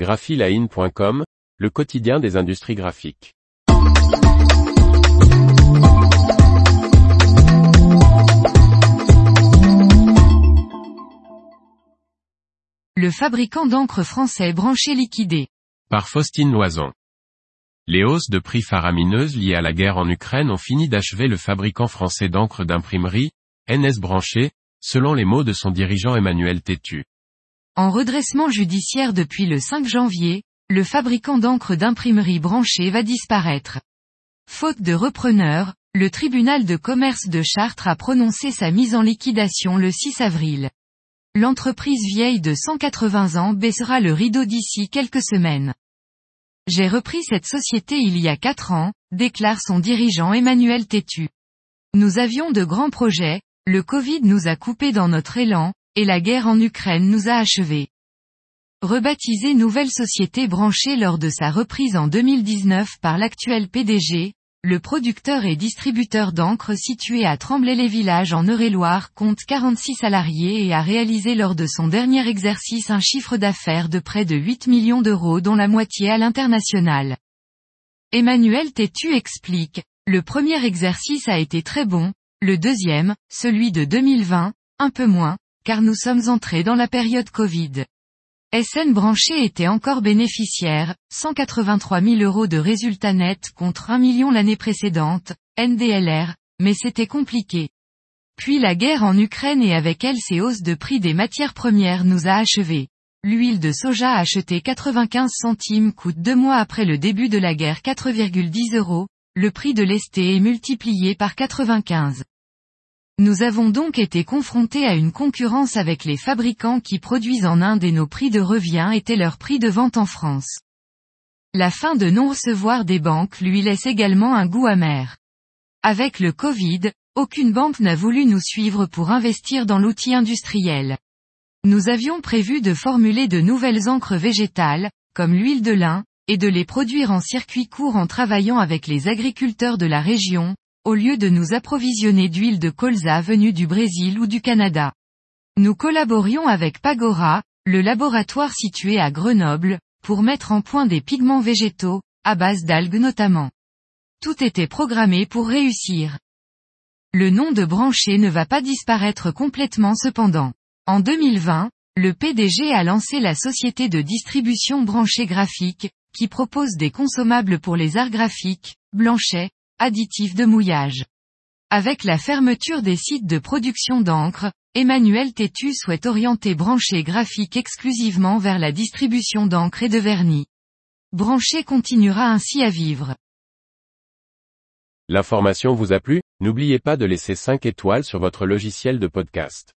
graphiline.com, le quotidien des industries graphiques. Le fabricant d'encre français branché liquidé. Par Faustine Loison. Les hausses de prix faramineuses liées à la guerre en Ukraine ont fini d'achever le fabricant français d'encre d'imprimerie, NS Branché, selon les mots de son dirigeant Emmanuel Tétu. En redressement judiciaire depuis le 5 janvier, le fabricant d'encre d'imprimerie branché va disparaître. Faute de repreneur, le tribunal de commerce de Chartres a prononcé sa mise en liquidation le 6 avril. L'entreprise vieille de 180 ans baissera le rideau d'ici quelques semaines. J'ai repris cette société il y a quatre ans, déclare son dirigeant Emmanuel Tétu. Nous avions de grands projets, le Covid nous a coupés dans notre élan, et la guerre en Ukraine nous a achevés. Rebaptisée nouvelle société branchée lors de sa reprise en 2019 par l'actuel PDG, le producteur et distributeur d'encre situé à Tremblay-les-Villages en Eure-et-Loire compte 46 salariés et a réalisé lors de son dernier exercice un chiffre d'affaires de près de 8 millions d'euros dont la moitié à l'international. Emmanuel Tétu explique, le premier exercice a été très bon, le deuxième, celui de 2020, un peu moins, car nous sommes entrés dans la période Covid. SN branché était encore bénéficiaire, 183 000 euros de résultats nets contre 1 million l'année précédente, NDLR, mais c'était compliqué. Puis la guerre en Ukraine et avec elle ses hausses de prix des matières premières nous a achevés. L'huile de soja achetée 95 centimes coûte deux mois après le début de la guerre 4,10 euros, le prix de l'esté est multiplié par 95. Nous avons donc été confrontés à une concurrence avec les fabricants qui produisent en Inde et nos prix de revient étaient leurs prix de vente en France. La fin de non-recevoir des banques lui laisse également un goût amer. Avec le Covid, aucune banque n'a voulu nous suivre pour investir dans l'outil industriel. Nous avions prévu de formuler de nouvelles encres végétales, comme l'huile de lin, et de les produire en circuit court en travaillant avec les agriculteurs de la région, au lieu de nous approvisionner d'huile de colza venue du Brésil ou du Canada. Nous collaborions avec Pagora, le laboratoire situé à Grenoble, pour mettre en point des pigments végétaux, à base d'algues notamment. Tout était programmé pour réussir. Le nom de branché ne va pas disparaître complètement cependant. En 2020, le PDG a lancé la société de distribution branchée graphique, qui propose des consommables pour les arts graphiques, blanchet, additifs de mouillage. Avec la fermeture des sites de production d'encre, Emmanuel Tétu souhaite orienter Branché Graphique exclusivement vers la distribution d'encre et de vernis. Branché continuera ainsi à vivre. L'information vous a plu? N'oubliez pas de laisser 5 étoiles sur votre logiciel de podcast.